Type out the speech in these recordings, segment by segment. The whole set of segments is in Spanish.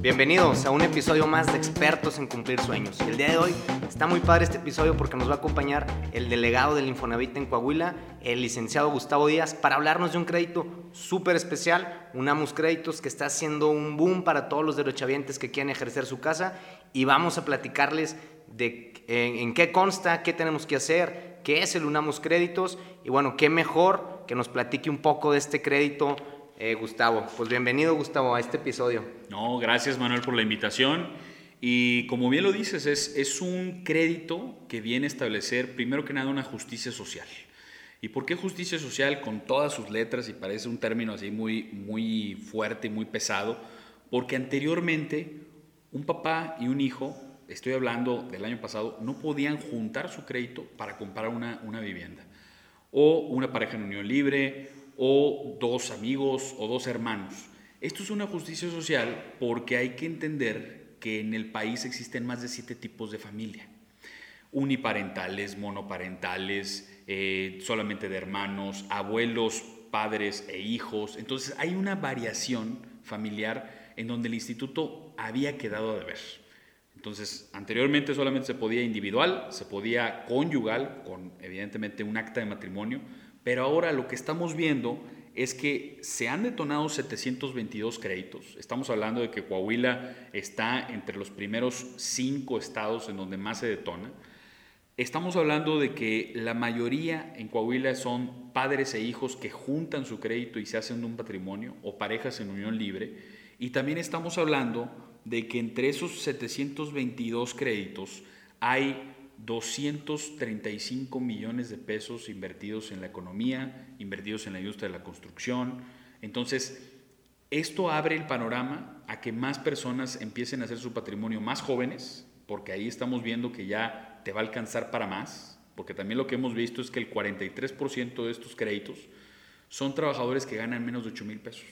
Bienvenidos a un episodio más de Expertos en Cumplir Sueños. El día de hoy está muy padre este episodio porque nos va a acompañar el delegado del Infonavit en Coahuila, el licenciado Gustavo Díaz, para hablarnos de un crédito súper especial, un Amus Créditos que está haciendo un boom para todos los derechohabientes que quieren ejercer su casa y vamos a platicarles de en, qué consta, qué tenemos que hacer, qué es el Unamos Créditos y bueno, qué mejor que nos platique un poco de este crédito eh, Gustavo. Pues bienvenido, Gustavo, a este episodio. No, gracias, Manuel, por la invitación. Y como bien lo dices, es, es un crédito que viene a establecer, primero que nada, una justicia social. ¿Y por qué justicia social con todas sus letras y parece un término así muy, muy fuerte, muy pesado? Porque anteriormente un papá y un hijo, estoy hablando del año pasado, no podían juntar su crédito para comprar una, una vivienda. O una pareja en unión libre, o dos amigos o dos hermanos. Esto es una justicia social porque hay que entender que en el país existen más de siete tipos de familia. Uniparentales, monoparentales, eh, solamente de hermanos, abuelos, padres e hijos. Entonces hay una variación familiar en donde el instituto había quedado de ver. Entonces, anteriormente solamente se podía individual, se podía conyugal, con evidentemente un acta de matrimonio, pero ahora lo que estamos viendo es que se han detonado 722 créditos. Estamos hablando de que Coahuila está entre los primeros cinco estados en donde más se detona. Estamos hablando de que la mayoría en Coahuila son padres e hijos que juntan su crédito y se hacen un patrimonio o parejas en unión libre. Y también estamos hablando de que entre esos 722 créditos hay 235 millones de pesos invertidos en la economía, invertidos en la industria de la construcción. Entonces, esto abre el panorama a que más personas empiecen a hacer su patrimonio más jóvenes, porque ahí estamos viendo que ya te va a alcanzar para más, porque también lo que hemos visto es que el 43% de estos créditos son trabajadores que ganan menos de 8 mil pesos.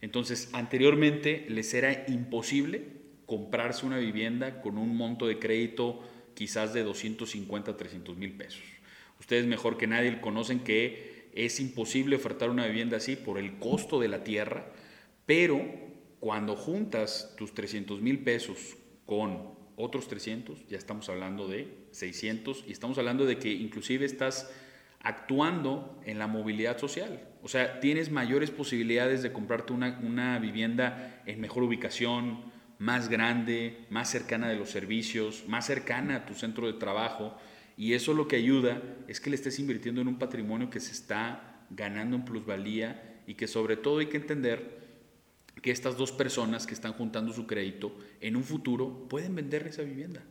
Entonces, anteriormente les era imposible comprarse una vivienda con un monto de crédito quizás de 250 a 300 mil pesos. Ustedes mejor que nadie conocen que es imposible ofertar una vivienda así por el costo de la tierra, pero cuando juntas tus 300 mil pesos con otros 300, ya estamos hablando de 600 y estamos hablando de que inclusive estás actuando en la movilidad social. O sea, tienes mayores posibilidades de comprarte una, una vivienda en mejor ubicación, más grande, más cercana de los servicios, más cercana a tu centro de trabajo. Y eso lo que ayuda es que le estés invirtiendo en un patrimonio que se está ganando en plusvalía y que sobre todo hay que entender que estas dos personas que están juntando su crédito en un futuro pueden vender esa vivienda.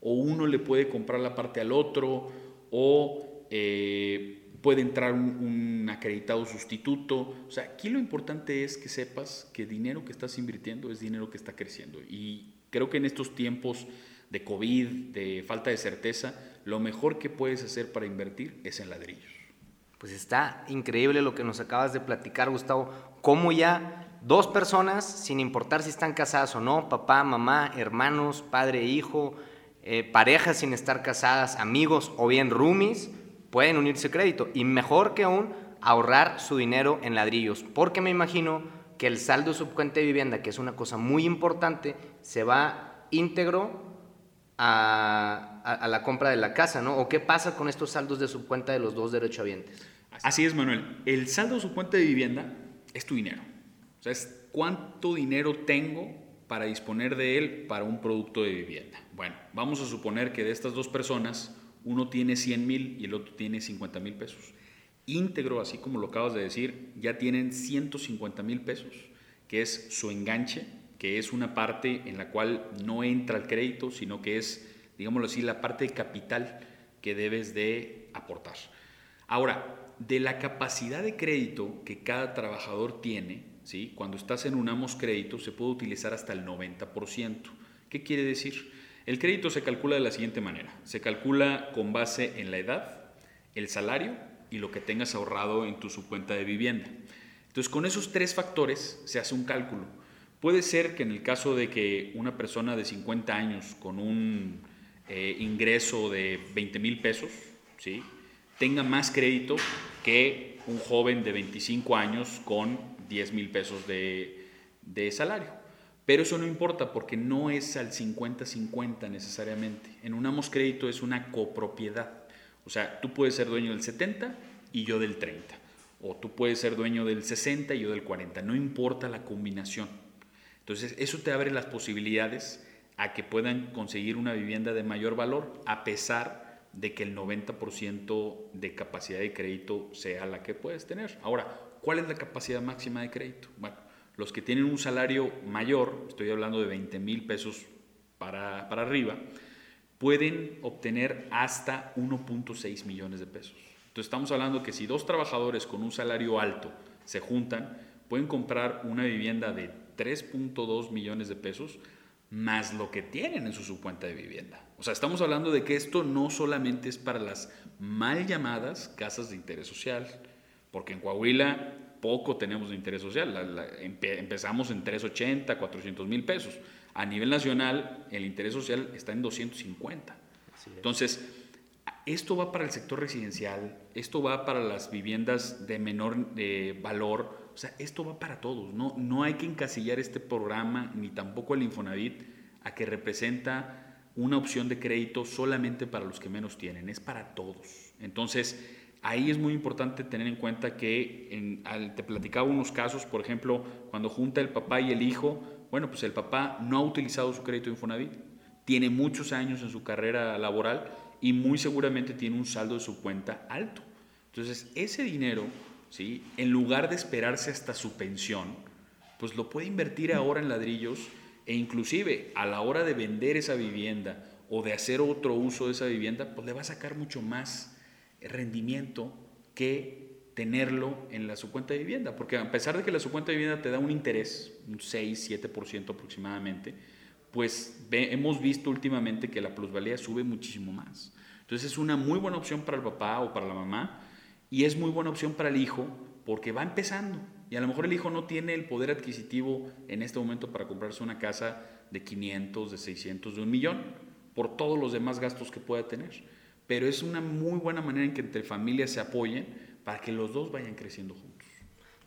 O uno le puede comprar la parte al otro, o eh, puede entrar un, acreditado sustituto. O sea, aquí lo importante es que sepas que dinero que estás invirtiendo es dinero que está creciendo. Y creo que en estos tiempos de COVID, de falta de certeza, lo mejor que puedes hacer para invertir es en ladrillos. Pues está increíble lo que nos acabas de platicar, Gustavo. Cómo ya dos personas, sin importar si están casadas o no, papá, mamá, hermanos, padre, hijo, eh, parejas sin estar casadas, amigos o bien roomies, pueden unirse crédito y mejor que aún ahorrar su dinero en ladrillos, porque me imagino que el saldo subcuente de vivienda, que es una cosa muy importante, se va íntegro a, la compra de la casa, ¿no? ¿O qué pasa con estos saldos de subcuenta de los dos derechohabientes? Así es, Manuel. El saldo subcuente de vivienda es tu dinero. O sea, es cuánto dinero tengo para disponer de él para un producto de vivienda. Bueno, vamos a suponer que de estas dos personas, uno tiene 100 mil y el otro tiene 50 mil pesos. Íntegro, así como lo acabas de decir, ya tienen 150 mil pesos, que es su enganche, que es una parte en la cual no entra el crédito, sino que es, digámoslo así, la parte de capital que debes de aportar. Ahora, de la capacidad de crédito que cada trabajador tiene, ¿sí? cuando estás en un Amos Crédito se puede utilizar hasta el 90%. ¿Qué quiere decir? El crédito se calcula de la siguiente manera. Se calcula con base en la edad, el salario y lo que tengas ahorrado en tu subcuenta de vivienda. Entonces, con esos tres factores se hace un cálculo. Puede ser que en el caso de que una persona de 50 años con un eh, ingreso de 20 mil pesos, ¿sí? tenga más crédito que un joven de 25 años con 10 mil pesos de salario. Pero eso no importa porque no es al 50-50 necesariamente. En un Amos Crédito es una copropiedad. O sea, tú puedes ser dueño del 70 y yo del 30. O tú puedes ser dueño del 60 y yo del 40. No importa la combinación. Entonces, eso te abre las posibilidades a que puedan conseguir una vivienda de mayor valor a pesar de que el 90% de capacidad de crédito sea la que puedes tener. Ahora, ¿cuál es la capacidad máxima de crédito? Bueno, los que tienen un salario mayor, estoy hablando de 20 mil pesos para, para arriba, pueden obtener hasta 1.6 millones de pesos. Entonces estamos hablando que si dos trabajadores con un salario alto se juntan, pueden comprar una vivienda de 3.2 millones de pesos más lo que tienen en su subcuenta de vivienda. O sea, estamos hablando de que esto no solamente es para las mal llamadas casas de interés social, porque en Coahuila poco tenemos de interés social. empezamos en 380, 400 mil pesos. A nivel nacional, el interés social está en 250. Entonces, esto va para el sector residencial, esto va para las viviendas de menor eh, valor, o sea, esto va para todos. No, no hay que encasillar este programa, ni tampoco el Infonavit, a que representa una opción de crédito solamente para los que menos tienen, es para todos. Entonces, ahí es muy importante tener en cuenta que en, te platicaba unos casos, por ejemplo, cuando junta el papá y el hijo, bueno, pues el papá no ha utilizado su crédito Infonavit, tiene muchos años en su carrera laboral y muy seguramente tiene un saldo de su cuenta alto. Entonces, ese dinero, ¿sí? en lugar de esperarse hasta su pensión, pues lo puede invertir ahora en ladrillos e inclusive a la hora de vender esa vivienda o de hacer otro uso de esa vivienda, pues le va a sacar mucho más rendimiento que tenerlo en la su cuenta de vivienda, porque a pesar de que la su cuenta de vivienda te da un interés, un 6, 7% aproximadamente, pues hemos visto últimamente que la plusvalía sube muchísimo más. Entonces es una muy buena opción para el papá o para la mamá y es muy buena opción para el hijo porque va empezando y a lo mejor el hijo no tiene el poder adquisitivo en este momento para comprarse una casa de 500, de 600, de un millón, por todos los demás gastos que pueda tener pero es una muy buena manera en que entre familias se apoyen para que los dos vayan creciendo juntos.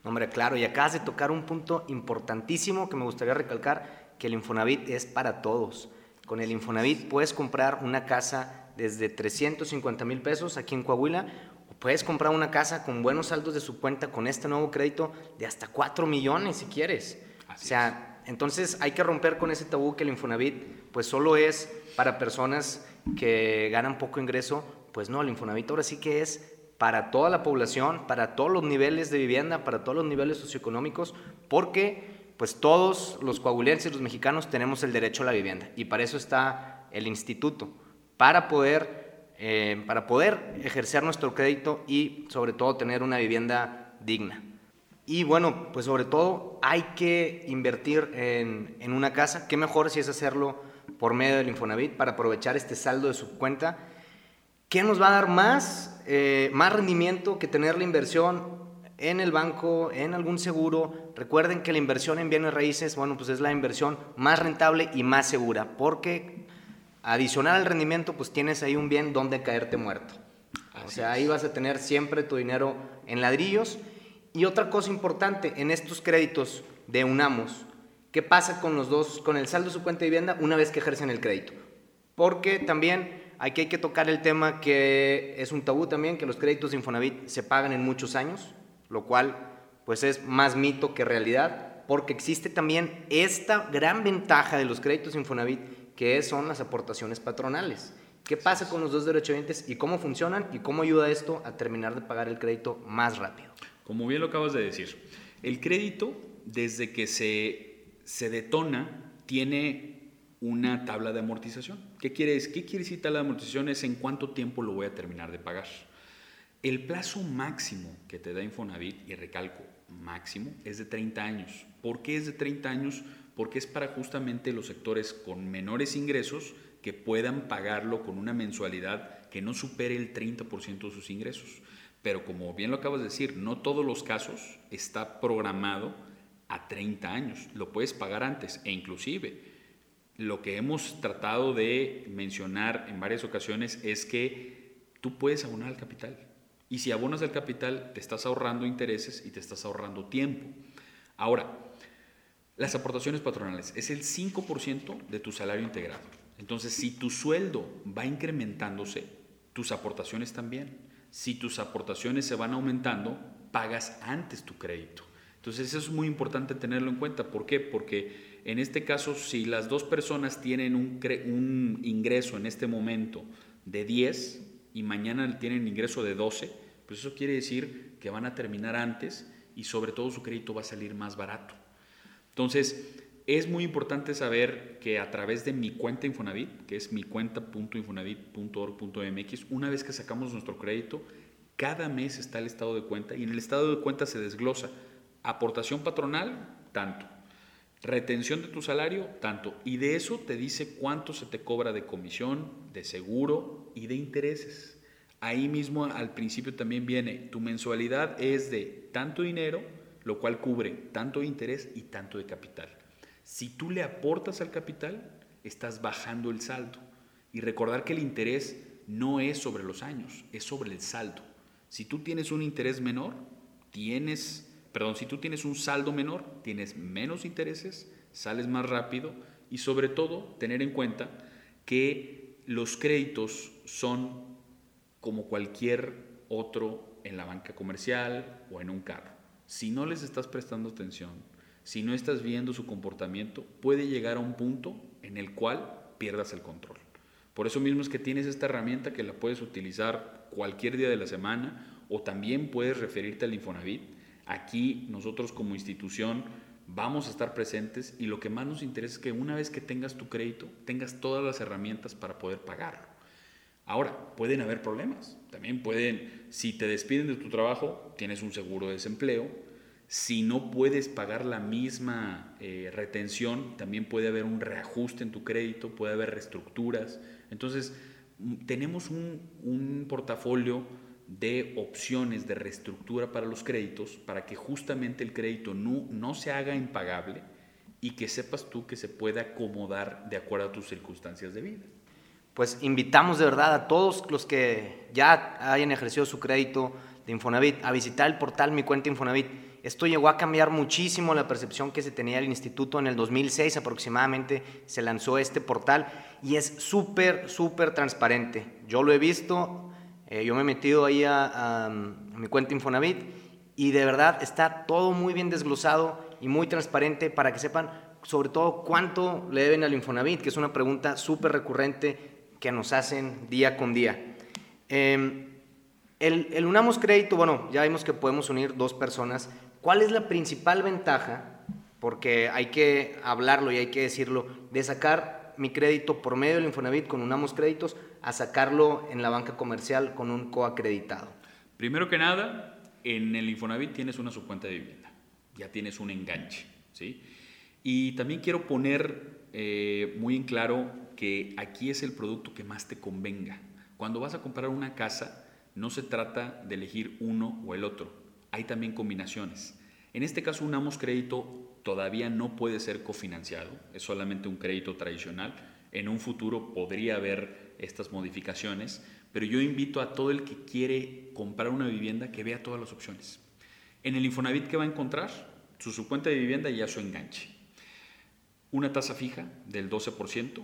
Hombre, claro, y acabas de tocar un punto importantísimo que me gustaría recalcar, que el Infonavit es para todos. Con el Infonavit puedes comprar una casa desde 350 mil pesos aquí en Coahuila, o puedes comprar una casa con buenos saldos de su cuenta con este nuevo crédito de hasta 4 millones si quieres. o sea, entonces hay que romper con ese tabú que el Infonavit pues solo es para personas que ganan poco ingreso, pues no, el Infonavit ahora sí que es para toda la población, para todos los niveles de vivienda, para todos los niveles socioeconómicos, porque pues todos los coahuilenses, los mexicanos tenemos el derecho a la vivienda y para eso está el instituto, para poder, eh, para poder ejercer nuestro crédito y sobre todo tener una vivienda digna. Y bueno, pues sobre todo hay que invertir en, en una casa, qué mejor si es hacerlo por medio del Infonavit para aprovechar este saldo de su cuenta. ¿Qué nos va a dar más, eh, más rendimiento que tener la inversión en el banco, en algún seguro? Recuerden que la inversión en bienes raíces, bueno, pues es la inversión más rentable y más segura, porque adicional al rendimiento, pues tienes ahí un bien donde caerte muerto. o sea, ahí vas a tener siempre tu dinero en ladrillos. Y otra cosa importante, en estos créditos de UNAMOS, ¿Qué pasa con los dos, con el saldo de su cuenta de vivienda una vez que ejercen el crédito? Porque también aquí hay que tocar el tema que es un tabú también, que los créditos de Infonavit se pagan en muchos años, lo cual pues es más mito que realidad, porque existe también esta gran ventaja de los créditos Infonavit, que son las aportaciones patronales. ¿Qué pasa con los dos derechohabientes y cómo funcionan y cómo ayuda esto a terminar de pagar el crédito más rápido? Como bien lo acabas de decir, el crédito desde que se se detona, tiene una tabla de amortización. ¿Qué quiere, ¿Qué quiere decir tabla de amortización? Es en cuánto tiempo lo voy a terminar de pagar. El plazo máximo que te da Infonavit, y recalco, máximo, es de 30 años. ¿Por qué es de 30 años? Porque es para justamente los sectores con menores ingresos que puedan pagarlo con una mensualidad que no supere el 30% de sus ingresos. Pero como bien lo acabas de decir, no todos los casos está programado a 30 años. Lo puedes pagar antes e inclusive lo que hemos tratado de mencionar en varias ocasiones es que tú puedes abonar al capital. Y si abonas al capital, te estás ahorrando intereses y te estás ahorrando tiempo. Ahora, Las aportaciones patronales es el 5% de tu salario integrado. Entonces, si tu sueldo va incrementándose, tus aportaciones también. Si tus aportaciones se van aumentando, pagas antes tu crédito. Entonces, eso es muy importante tenerlo en cuenta. ¿Por qué? Porque en este caso, si las dos personas tienen un, ingreso en este momento de 10 y mañana tienen ingreso de 12, pues eso quiere decir que van a terminar antes y sobre todo su crédito va a salir más barato. Entonces, es muy importante saber que a través de mi cuenta Infonavit, que es mi cuenta.infonavit.org.mx, una vez que sacamos nuestro crédito, cada mes está el estado de cuenta y en el estado de cuenta se desglosa aportación patronal, tanto, retención de tu salario, tanto, y de eso te dice cuánto se te cobra de comisión, de seguro y de intereses. Ahí mismo al principio también viene, tu mensualidad es de tanto dinero, lo cual cubre tanto interés y tanto de capital. Si tú le aportas al capital, estás bajando el saldo. Y recordar que el interés no es sobre los años, es sobre el saldo. Si tú tienes un interés menor, tienes, perdón, si tú tienes un saldo menor, tienes menos intereses, sales más rápido y sobre todo tener en cuenta que los créditos son como cualquier otro en la banca comercial o en un carro. Si no les estás prestando atención, si no estás viendo su comportamiento, puede llegar a un punto en el cual pierdas el control. Por eso mismo es que tienes esta herramienta que la puedes utilizar cualquier día de la semana o también puedes referirte al Infonavit. Aquí nosotros como institución vamos a estar presentes y lo que más nos interesa es que una vez que tengas tu crédito, tengas todas las herramientas para poder pagarlo. Ahora, pueden haber problemas. También pueden, si te despiden de tu trabajo, tienes un seguro de desempleo, si no puedes pagar la misma eh, retención, también puede haber un reajuste en tu crédito, puede haber reestructuras. Entonces, mm, tenemos un, un portafolio de opciones de reestructura para los créditos para que justamente el crédito no, no se haga impagable y que sepas tú que se puede acomodar de acuerdo a tus circunstancias de vida. Pues invitamos de verdad a todos los que ya hayan ejercido su crédito de Infonavit a visitar el portal Mi Cuenta Infonavit esto llegó a cambiar muchísimo la percepción que se tenía del instituto. En el 2006 aproximadamente se lanzó este portal y es súper, súper transparente. Yo lo he visto, eh, yo me he metido ahí a, mi cuenta Infonavit y de verdad está todo muy bien desglosado y muy transparente para que sepan sobre todo cuánto le deben al Infonavit, que es una pregunta súper recurrente que nos hacen día con día. Em, el, el, Unamos Crédito, bueno, ya vimos que podemos unir dos personas, ¿Cuál es la principal ventaja? Porque hay que hablarlo y hay que decirlo, de sacar mi crédito por medio del Infonavit con Unamos Créditos a sacarlo en la banca comercial con un coacreditado. Primero que nada, en el Infonavit tienes una subcuenta de vivienda, ya tienes un enganche, ¿sí? Y también quiero poner eh, muy en claro que aquí es el producto que más te convenga. Cuando vas a comprar una casa, no se trata de elegir uno o el otro, hay también combinaciones. En este caso, un AMOS crédito todavía no puede ser cofinanciado, es solamente un crédito tradicional. En un futuro podría haber estas modificaciones, pero yo invito a todo el que quiere comprar una vivienda que vea todas las opciones. En el Infonavit, ¿qué va a encontrar? Su, su cuenta de vivienda y ya su enganche. Una tasa fija del 12%.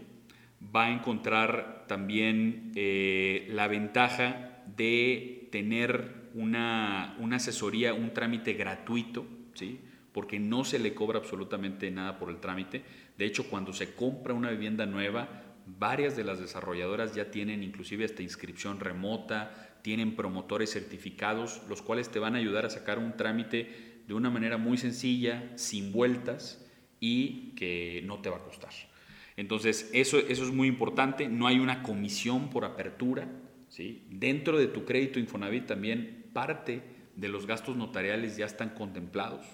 Va a encontrar también eh, la ventaja de tener una, asesoría, un trámite gratuito, ¿sí? porque no se le cobra absolutamente nada por el trámite. De hecho, cuando se compra una vivienda nueva, varias de las desarrolladoras ya tienen inclusive esta inscripción remota, tienen promotores certificados, los cuales te van a ayudar a sacar un trámite de una manera muy sencilla, sin vueltas y que no te va a costar. Entonces, eso, eso es muy importante, no hay una comisión por apertura, ¿sí? Dentro de tu crédito Infonavit también parte de los gastos notariales ya están contemplados.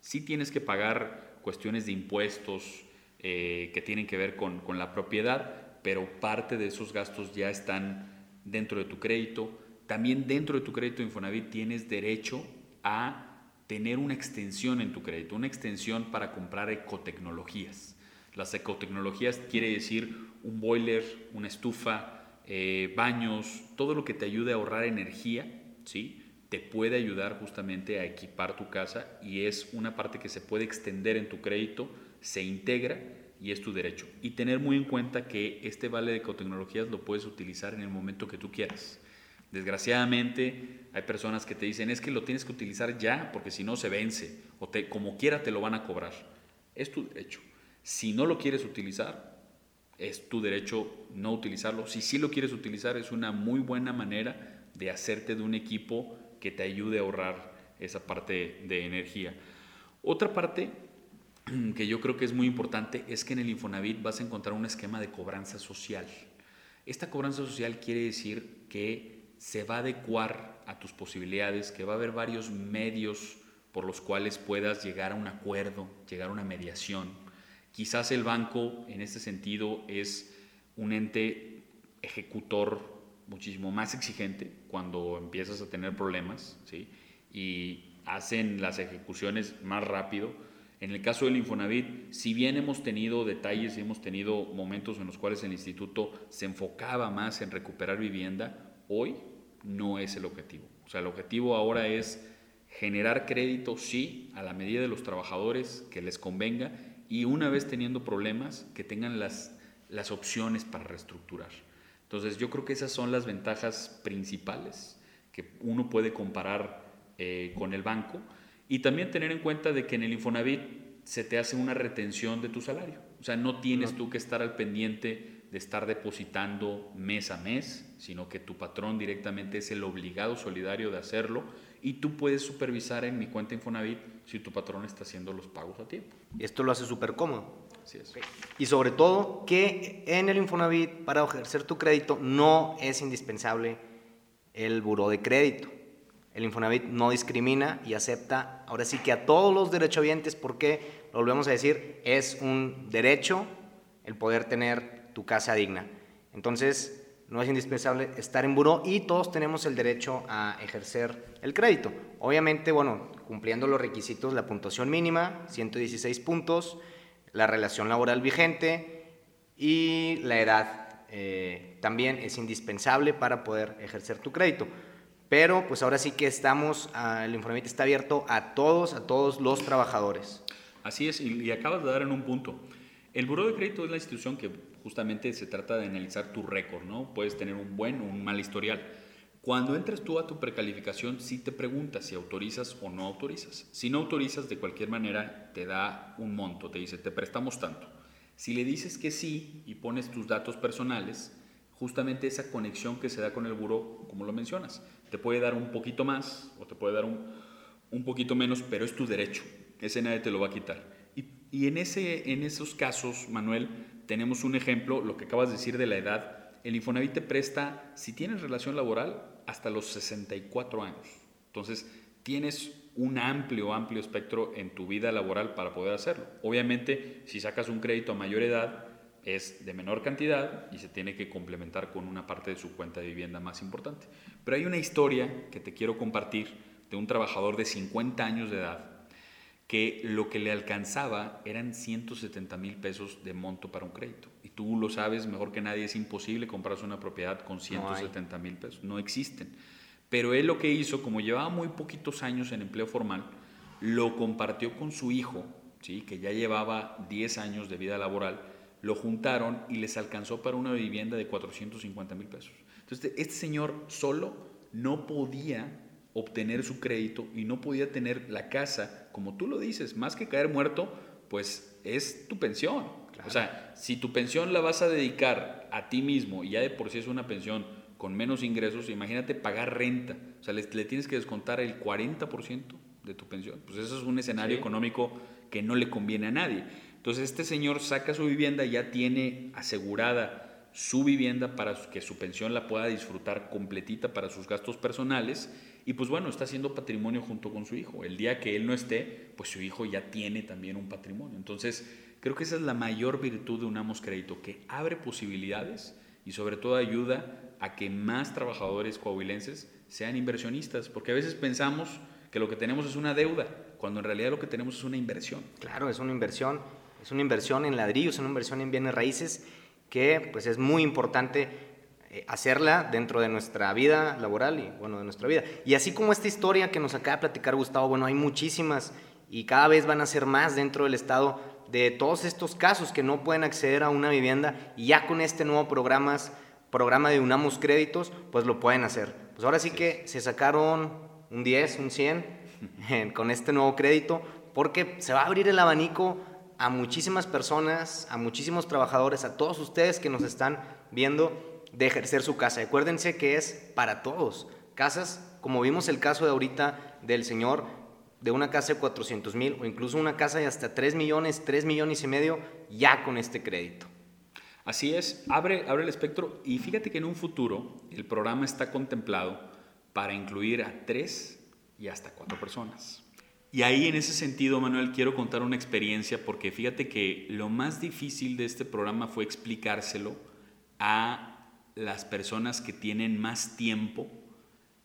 Sí tienes que pagar cuestiones de impuestos eh, que tienen que ver con, con la propiedad, pero parte de esos gastos ya están dentro de tu crédito. También dentro de tu crédito Infonavit tienes derecho a tener una extensión en tu crédito, una extensión para comprar ecotecnologías. Las ecotecnologías quiere decir un boiler, una estufa, eh, baños, todo lo que te ayude a ahorrar energía, ¿sí? Te puede ayudar justamente a equipar tu casa y es una parte que se puede extender en tu crédito, se integra y es tu derecho. Y tener muy en cuenta que este vale de ecotecnologías lo puedes utilizar en el momento que tú quieras. Desgraciadamente hay personas que te dicen es que lo tienes que utilizar ya porque si no se vence o te, como quiera te lo van a cobrar. Es tu derecho. Si no lo quieres utilizar, es tu derecho no utilizarlo. Si sí lo quieres utilizar, es una muy buena manera de hacerte de un equipo que te ayude a ahorrar esa parte de energía. Otra parte que yo creo que es muy importante es que en el Infonavit vas a encontrar un esquema de cobranza social. Esta cobranza social quiere decir que se va a adecuar a tus posibilidades, que va a haber varios medios por los cuales puedas llegar a un acuerdo, llegar a una mediación. Quizás el banco en este sentido es un ente ejecutor muchísimo más exigente cuando empiezas a tener problemas, ¿sí? Y hacen las ejecuciones más rápido. En el caso del Infonavit, si bien hemos tenido detalles y hemos tenido momentos en los cuales el instituto se enfocaba más en recuperar vivienda, hoy no es el objetivo. O sea, el objetivo ahora es generar crédito, sí, a la medida de los trabajadores que les convenga y una vez teniendo problemas, que tengan las, las opciones para reestructurar. Entonces yo creo que esas son las ventajas principales que uno puede comparar eh, con el banco y también tener en cuenta de que en el Infonavit se te hace una retención de tu salario. O sea, no tienes tú que estar al pendiente de estar depositando mes a mes, sino que tu patrón directamente es el obligado solidario de hacerlo y tú puedes supervisar en mi cuenta Infonavit si tu patrón está haciendo los pagos a tiempo. Esto lo hace súper cómodo. Así es. Y sobre todo que en el Infonavit para ejercer tu crédito no es indispensable el buró de crédito. El Infonavit no discrimina y acepta ahora sí que a todos los derechohabientes porque, lo volvemos a decir, es un derecho el poder tener tu casa digna. Entonces, no es indispensable estar en buró y todos tenemos el derecho a ejercer el crédito. Obviamente, bueno, cumpliendo los requisitos, la puntuación mínima, 116 puntos, la relación laboral vigente y la edad eh, también es indispensable para poder ejercer tu crédito. Pero pues ahora sí que estamos, ah, el Infonavit está abierto a todos, a todos los trabajadores. Así es, y, acabas de dar en un punto. El Buró de Crédito es la institución que justamente se trata de analizar tu récord, ¿no? Puedes tener un buen o un mal historial. Cuando entras tú a tu precalificación, sí te preguntas si autorizas o no autorizas. Si no autorizas, de cualquier manera te da un monto, te dice, te prestamos tanto. Si le dices que sí y pones tus datos personales, justamente esa conexión que se da con el buro, como lo mencionas, te puede dar un poquito más o te puede dar un, un poquito menos, pero es tu derecho. Ese nadie te lo va a quitar. Y, y en, ese, en esos casos, Manuel, tenemos un ejemplo, lo que acabas de decir de la edad. El Infonavit te presta, si tienes relación laboral, hasta los 64 años. Entonces, tienes un amplio, amplio espectro en tu vida laboral para poder hacerlo. Obviamente, si sacas un crédito a mayor edad, es de menor cantidad y se tiene que complementar con una parte de su cuenta de vivienda más importante. Pero hay una historia que te quiero compartir de un trabajador de 50 años de edad que lo que le alcanzaba eran 170 mil pesos de monto para un crédito. Y tú lo sabes mejor que nadie, es imposible comprarse una propiedad con 170 mil pesos, no existen. Pero él lo que hizo, como llevaba muy poquitos años en empleo formal, lo compartió con su hijo, ¿sí? que ya llevaba 10 años de vida laboral, lo juntaron y les alcanzó para una vivienda de 450 mil pesos. Entonces, este señor solo no podía obtener su crédito y no podía tener la casa, como tú lo dices, más que caer muerto, pues es tu pensión. O sea, si tu pensión la vas a dedicar a ti mismo y ya de por sí es una pensión con menos ingresos, imagínate pagar renta. O sea, le, tienes que descontar el 40% de tu pensión. Pues eso es un escenario económico que no le conviene a nadie. Entonces este señor saca su vivienda, ya tiene asegurada su vivienda para que su pensión la pueda disfrutar completita para sus gastos personales y pues bueno, está haciendo patrimonio junto con su hijo. El día que él no esté, pues su hijo ya tiene también un patrimonio. Entonces, creo que esa es la mayor virtud de un Amos Crédito, que abre posibilidades y sobre todo ayuda a que más trabajadores coahuilenses sean inversionistas, porque a veces pensamos que lo que tenemos es una deuda, cuando en realidad lo que tenemos es una inversión. Claro, es una inversión, es una inversión en ladrillos, es una inversión en bienes raíces que pues es muy importante hacerla dentro de nuestra vida laboral y, bueno, de nuestra vida. Y así como esta historia que nos acaba de platicar Gustavo, bueno, hay muchísimas y cada vez van a ser más dentro del Estado de todos estos casos que no pueden acceder a una vivienda y ya con este nuevo programa, programa de Unamos Créditos, pues lo pueden hacer. Pues ahora sí que se sacaron un 10, un 100 con este nuevo crédito porque se va a abrir el abanico a muchísimas personas, a muchísimos trabajadores, a todos ustedes que nos están viendo de ejercer su casa. Acuérdense que es para todos. Casas, como vimos el caso de ahorita del señor, de una casa de 400 mil o incluso una casa de hasta 3 millones, 3 millones y medio, ya con este crédito. Así es, abre, abre el espectro y fíjate que en un futuro el programa está contemplado para incluir a 3 y hasta 4 personas. Y ahí en ese sentido, Manuel, quiero contar una experiencia porque fíjate que lo más difícil de este programa fue explicárselo a las personas que tienen más tiempo,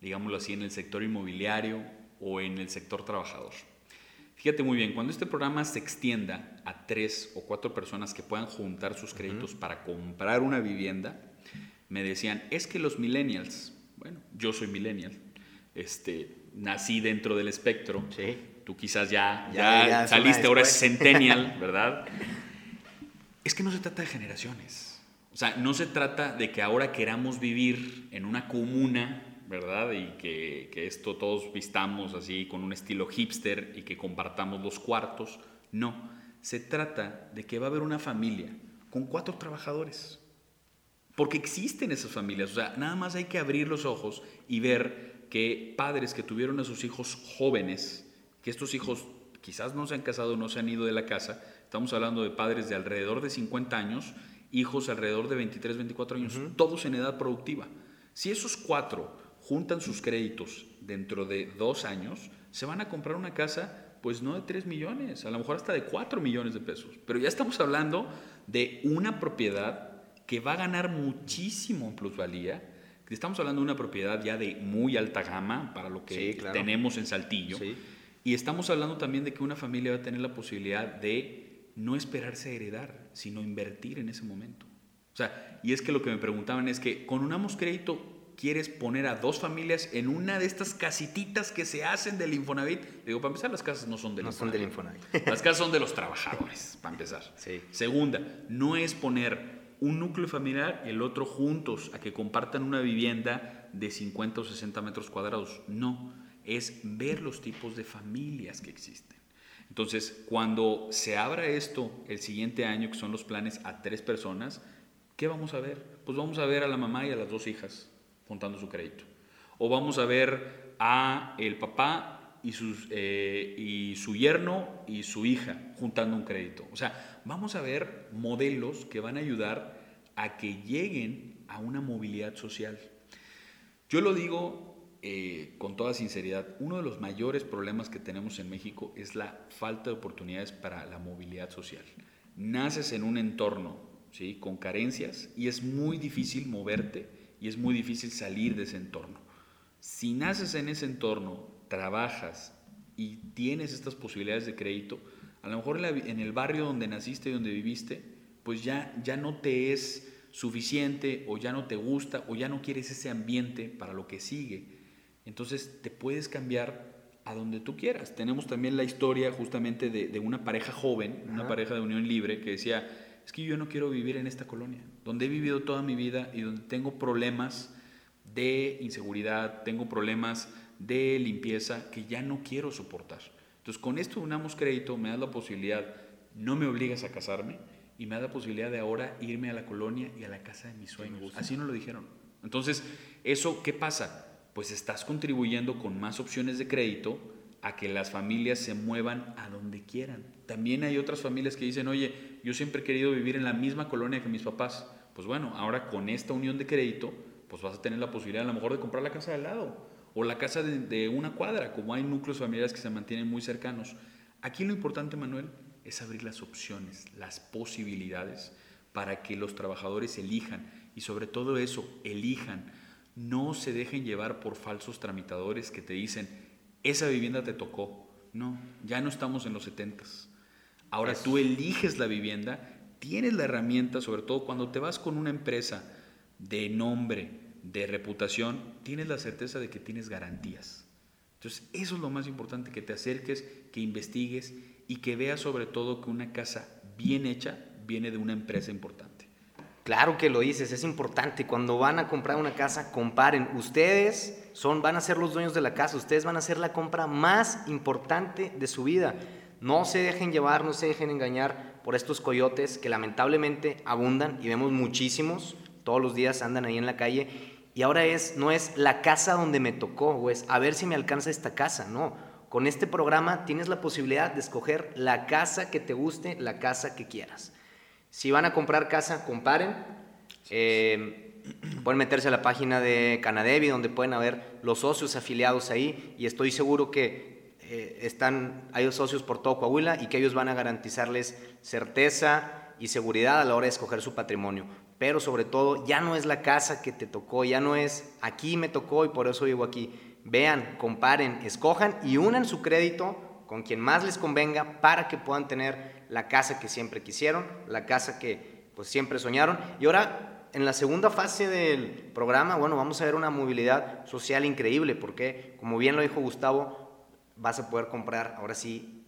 digámoslo así, en el sector inmobiliario o en el sector trabajador. Fíjate muy bien, cuando este programa se extienda a tres o cuatro personas que puedan juntar sus créditos para comprar una vivienda, me decían, es que los millennials, bueno, yo soy millennial, este, nací dentro del espectro, sí. tú quizás ya, ya, saliste, ahora es centennial, ¿verdad? es que no se trata de generaciones o sea, no se trata de que ahora queramos vivir en una comuna, ¿verdad? Y que, esto todos vistamos así con un estilo hipster y que compartamos los cuartos. No, se trata de que va a haber una familia con cuatro trabajadores. Porque existen esas familias. O sea, nada más hay que abrir los ojos y ver que padres que tuvieron a sus hijos jóvenes, que estos hijos quizás no se han casado, no se han ido de la casa, estamos hablando de padres de alrededor de 50 años, hijos alrededor de 23, 24 años, todos en edad productiva. Si esos cuatro juntan sus créditos dentro de dos años, se van a comprar una casa, pues no de 3 millones, a lo mejor hasta de 4 millones de pesos. Pero ya estamos hablando de una propiedad que va a ganar muchísimo en plusvalía. Estamos hablando de una propiedad ya de muy alta gama para lo que tenemos en Saltillo. Y estamos hablando también de que una familia va a tener la posibilidad de no esperarse a heredar, sino invertir en ese momento. O sea, y es que lo que me preguntaban es que con Unamos Crédito quieres poner a dos familias en una de estas casititas que se hacen del Infonavit. Digo, para empezar, las casas no son del, no Son del Infonavit. Las casas son de los trabajadores, para empezar. Segunda, no es poner un núcleo familiar y el otro juntos a que compartan una vivienda de 50 o 60 metros cuadrados. No, es ver los tipos de familias que existen. Entonces, cuando se abra esto el siguiente año, que son los planes a tres personas, ¿qué vamos a ver? Pues vamos a ver a la mamá y a las dos hijas juntando su crédito. O vamos a ver a el papá y, sus, eh, y su yerno y su hija juntando un crédito. O sea, vamos a ver modelos que van a ayudar a que lleguen a una movilidad social. Yo lo digo eh, con toda sinceridad, uno de los mayores problemas que tenemos en México es la falta de oportunidades para la movilidad social. Naces en un entorno ¿sí? con carencias y es muy difícil moverte y es muy difícil salir de ese entorno. Si naces en ese entorno, trabajas y tienes estas posibilidades de crédito, a lo mejor en el barrio donde naciste y donde viviste, pues ya, ya no te es suficiente o ya no te gusta o ya no quieres ese ambiente para lo que sigue entonces te puedes cambiar a donde tú quieras. Tenemos también la historia justamente de, una pareja joven, una pareja de unión libre, que decía, es que yo no quiero vivir en esta colonia, donde he vivido toda mi vida y donde tengo problemas de inseguridad, tengo problemas de limpieza que ya no quiero soportar. Entonces con esto unamos crédito, me da la posibilidad, no me obligas a casarme y me da la posibilidad de ahora irme a la colonia y a la casa de mis sueños. Así no lo dijeron. Entonces, ¿eso qué pasa? Pues estás contribuyendo con más opciones de crédito a que las familias se muevan a donde quieran. También hay otras familias que dicen, oye, yo siempre he querido vivir en la misma colonia que mis papás. Pues bueno, ahora con esta unión de crédito, pues vas a tener la posibilidad a lo mejor de comprar la casa de al lado o la casa de, de una cuadra, como hay núcleos familiares que se mantienen muy cercanos. Aquí lo importante, Manuel, es abrir las opciones, las posibilidades para que los trabajadores elijan y sobre todo eso, elijan no se dejen llevar por falsos tramitadores que te dicen, esa vivienda te tocó. No, ya no estamos en los setentas. Ahora tú eliges la vivienda, tienes la herramienta, sobre todo cuando te vas con una empresa de nombre, de reputación, tienes la certeza de que tienes garantías. Entonces, eso es lo más importante, que te acerques, que investigues y que veas sobre todo que una casa bien hecha viene de una empresa importante. Claro que lo dices, es importante. Cuando van a comprar una casa, comparen. Ustedes son, van a ser los dueños de la casa, ustedes van a hacer la compra más importante de su vida. No se dejen llevar, no se dejen engañar por estos coyotes que lamentablemente abundan y vemos muchísimos, todos los días andan ahí en la calle. Y ahora es, no es la casa donde me tocó, o es a ver si me alcanza esta casa, no. Con este programa tienes la posibilidad de escoger la casa que te guste, la casa que quieras. Si van a comprar casa, comparen. Eh, pueden meterse a la página de Canadevi, donde pueden haber los socios afiliados ahí, y estoy seguro que eh, están, hay socios por todo Coahuila y que ellos van a garantizarles certeza y seguridad a la hora de escoger su patrimonio. Pero sobre todo, ya no es la casa que te tocó, ya no es aquí me tocó y por eso vivo aquí. Vean, comparen, escojan y unan su crédito con quien más les convenga para que puedan tener la casa que siempre quisieron, la casa que pues siempre soñaron. Y ahora en la segunda fase del programa, bueno, vamos a ver una movilidad social increíble porque como bien lo dijo Gustavo, vas a poder comprar ahora sí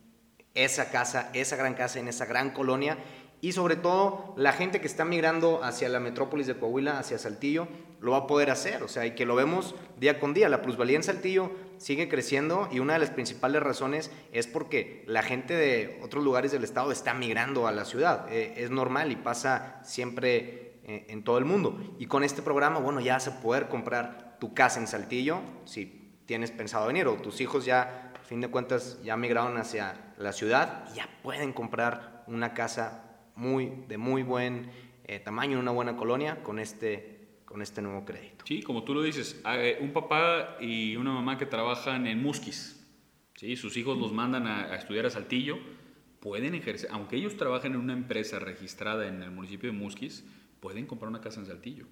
esa casa, esa gran casa en esa gran colonia y sobre todo la gente que está migrando hacia la metrópolis de Coahuila, hacia Saltillo, lo va a poder hacer, o sea, y que lo vemos día con día. La plusvalía en Saltillo sigue creciendo y una de las principales razones es porque la gente de otros lugares del estado está migrando a la ciudad. Eh, es normal y pasa siempre eh, en todo el mundo. Y con este programa, bueno, ya vas a poder comprar tu casa en Saltillo, si tienes pensado venir, o tus hijos ya, a fin de cuentas, ya migraron hacia la ciudad y ya pueden comprar una casa muy, de muy buen eh, tamaño, una buena colonia con este, con este nuevo crédito. Sí, como tú lo dices, eh, un papá y una mamá que trabajan en Musquis, ¿sí? sus hijos los mandan a, estudiar a Saltillo, pueden ejercer, aunque ellos trabajen en una empresa registrada en el municipio de Musquis, pueden comprar una casa en Saltillo.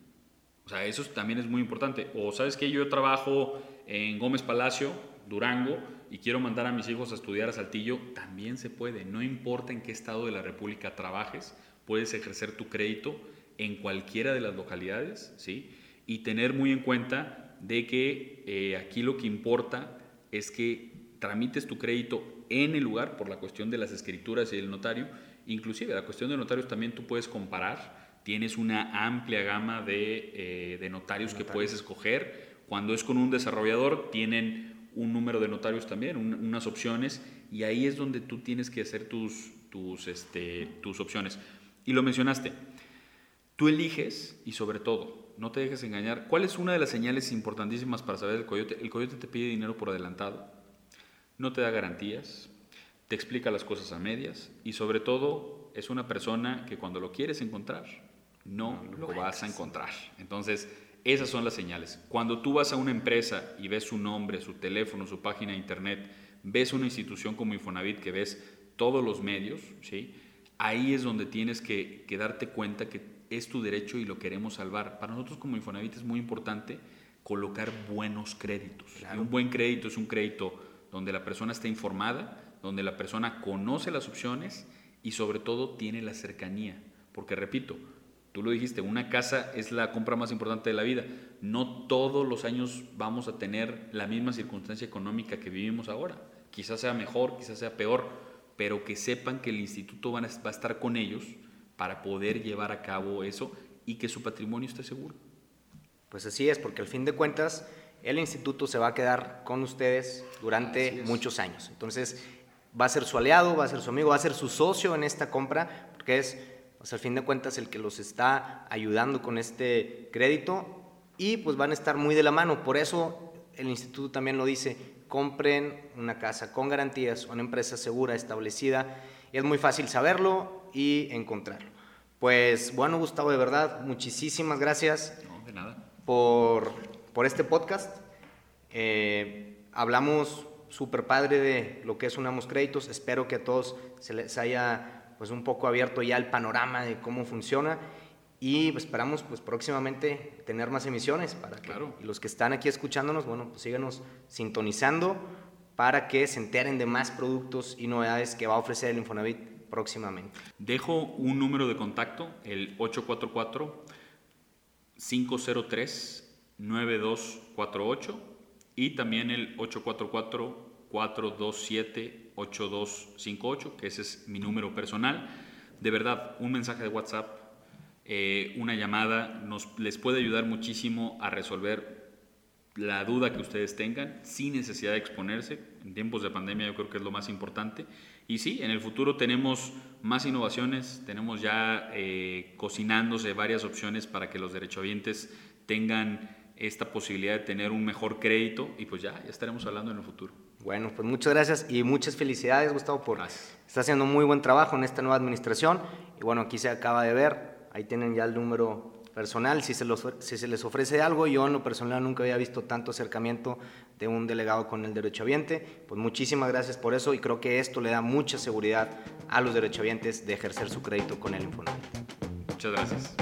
O sea, eso también es muy importante. O sabes que yo trabajo en Gómez Palacio, Durango, y quiero mandar a mis hijos a estudiar a Saltillo, también se puede. No importa en qué estado de la República trabajes, puedes ejercer tu crédito en cualquiera de las localidades, ¿sí? Y tener muy en cuenta de que eh, aquí lo que importa es que tramites tu crédito en el lugar por la cuestión de las escrituras y el notario. Inclusive la cuestión de notarios también tú puedes comparar. Tienes una amplia gama de, eh, notarios que puedes escoger. Cuando es con un desarrollador, tienen un número de notarios también, unas opciones, y ahí es donde tú tienes que hacer tus, tus, este, tus opciones. Y lo mencionaste, tú eliges y sobre todo, no te dejes engañar, ¿cuál es una de las señales importantísimas para saber el coyote? El coyote te pide dinero por adelantado, no te da garantías, te explica las cosas a medias y sobre todo es una persona que cuando lo quieres encontrar, no, lo vas a encontrar. Entonces, esas son las señales. Cuando tú vas a una empresa y ves su nombre, su teléfono, su página de internet, ves una institución como Infonavit que ves todos los medios, ¿sí? ahí es donde tienes que, darte cuenta que es tu derecho y lo queremos salvar. Para nosotros como Infonavit es muy importante colocar buenos créditos. un buen crédito es un crédito donde la persona está informada, donde la persona conoce las opciones y sobre todo tiene la cercanía. Porque repito, Tú lo dijiste, una casa es la compra más importante de la vida. No todos los años vamos a tener la misma circunstancia económica que vivimos ahora. Quizás sea mejor, quizás sea peor, pero que sepan que el instituto va a estar con ellos para poder llevar a cabo eso y que su patrimonio esté seguro. Pues así es, porque al fin de cuentas el instituto se va a quedar con ustedes durante muchos años. Entonces va a ser su aliado, va a ser su amigo, va a ser su socio en esta compra, porque es o sea, al fin de cuentas, el que los está ayudando con este crédito y pues van a estar muy de la mano. Por eso el instituto también lo dice, compren una casa con garantías, una empresa segura, establecida. Y es muy fácil saberlo y encontrarlo. Pues bueno, Gustavo, de verdad, muchísimas gracias Por, por este podcast. Eh, hablamos súper padre de lo que es Unamos Créditos. Espero que a todos se les haya pues un poco abierto ya el panorama de cómo funciona y esperamos pues próximamente tener más emisiones para que claro. los que están aquí escuchándonos, bueno, pues síganos sintonizando para que se enteren de más productos y novedades que va a ofrecer el Infonavit próximamente. Dejo un número de contacto, el 844 503-9248 y también el 844-427-8258, que ese es mi número personal. De verdad, un mensaje de WhatsApp, eh, una llamada, nos, les puede ayudar muchísimo a resolver la duda que ustedes tengan sin necesidad de exponerse. En tiempos de pandemia yo creo que es lo más importante. Y sí, en el futuro tenemos más innovaciones, tenemos ya eh, cocinándose varias opciones para que los derechohabientes tengan esta posibilidad de tener un mejor crédito y pues ya, ya estaremos hablando en el futuro. Bueno, pues muchas gracias y muchas felicidades Gustavo por... Está haciendo muy buen trabajo en esta nueva administración y bueno, aquí se acaba de ver, ahí tienen ya el número personal, si se, si se les ofrece algo, yo en lo personal nunca había visto tanto acercamiento de un delegado con el derechohabiente, pues muchísimas gracias por eso y creo que esto le da mucha seguridad a los derechohabientes de ejercer su crédito con el Infonavit. Muchas gracias.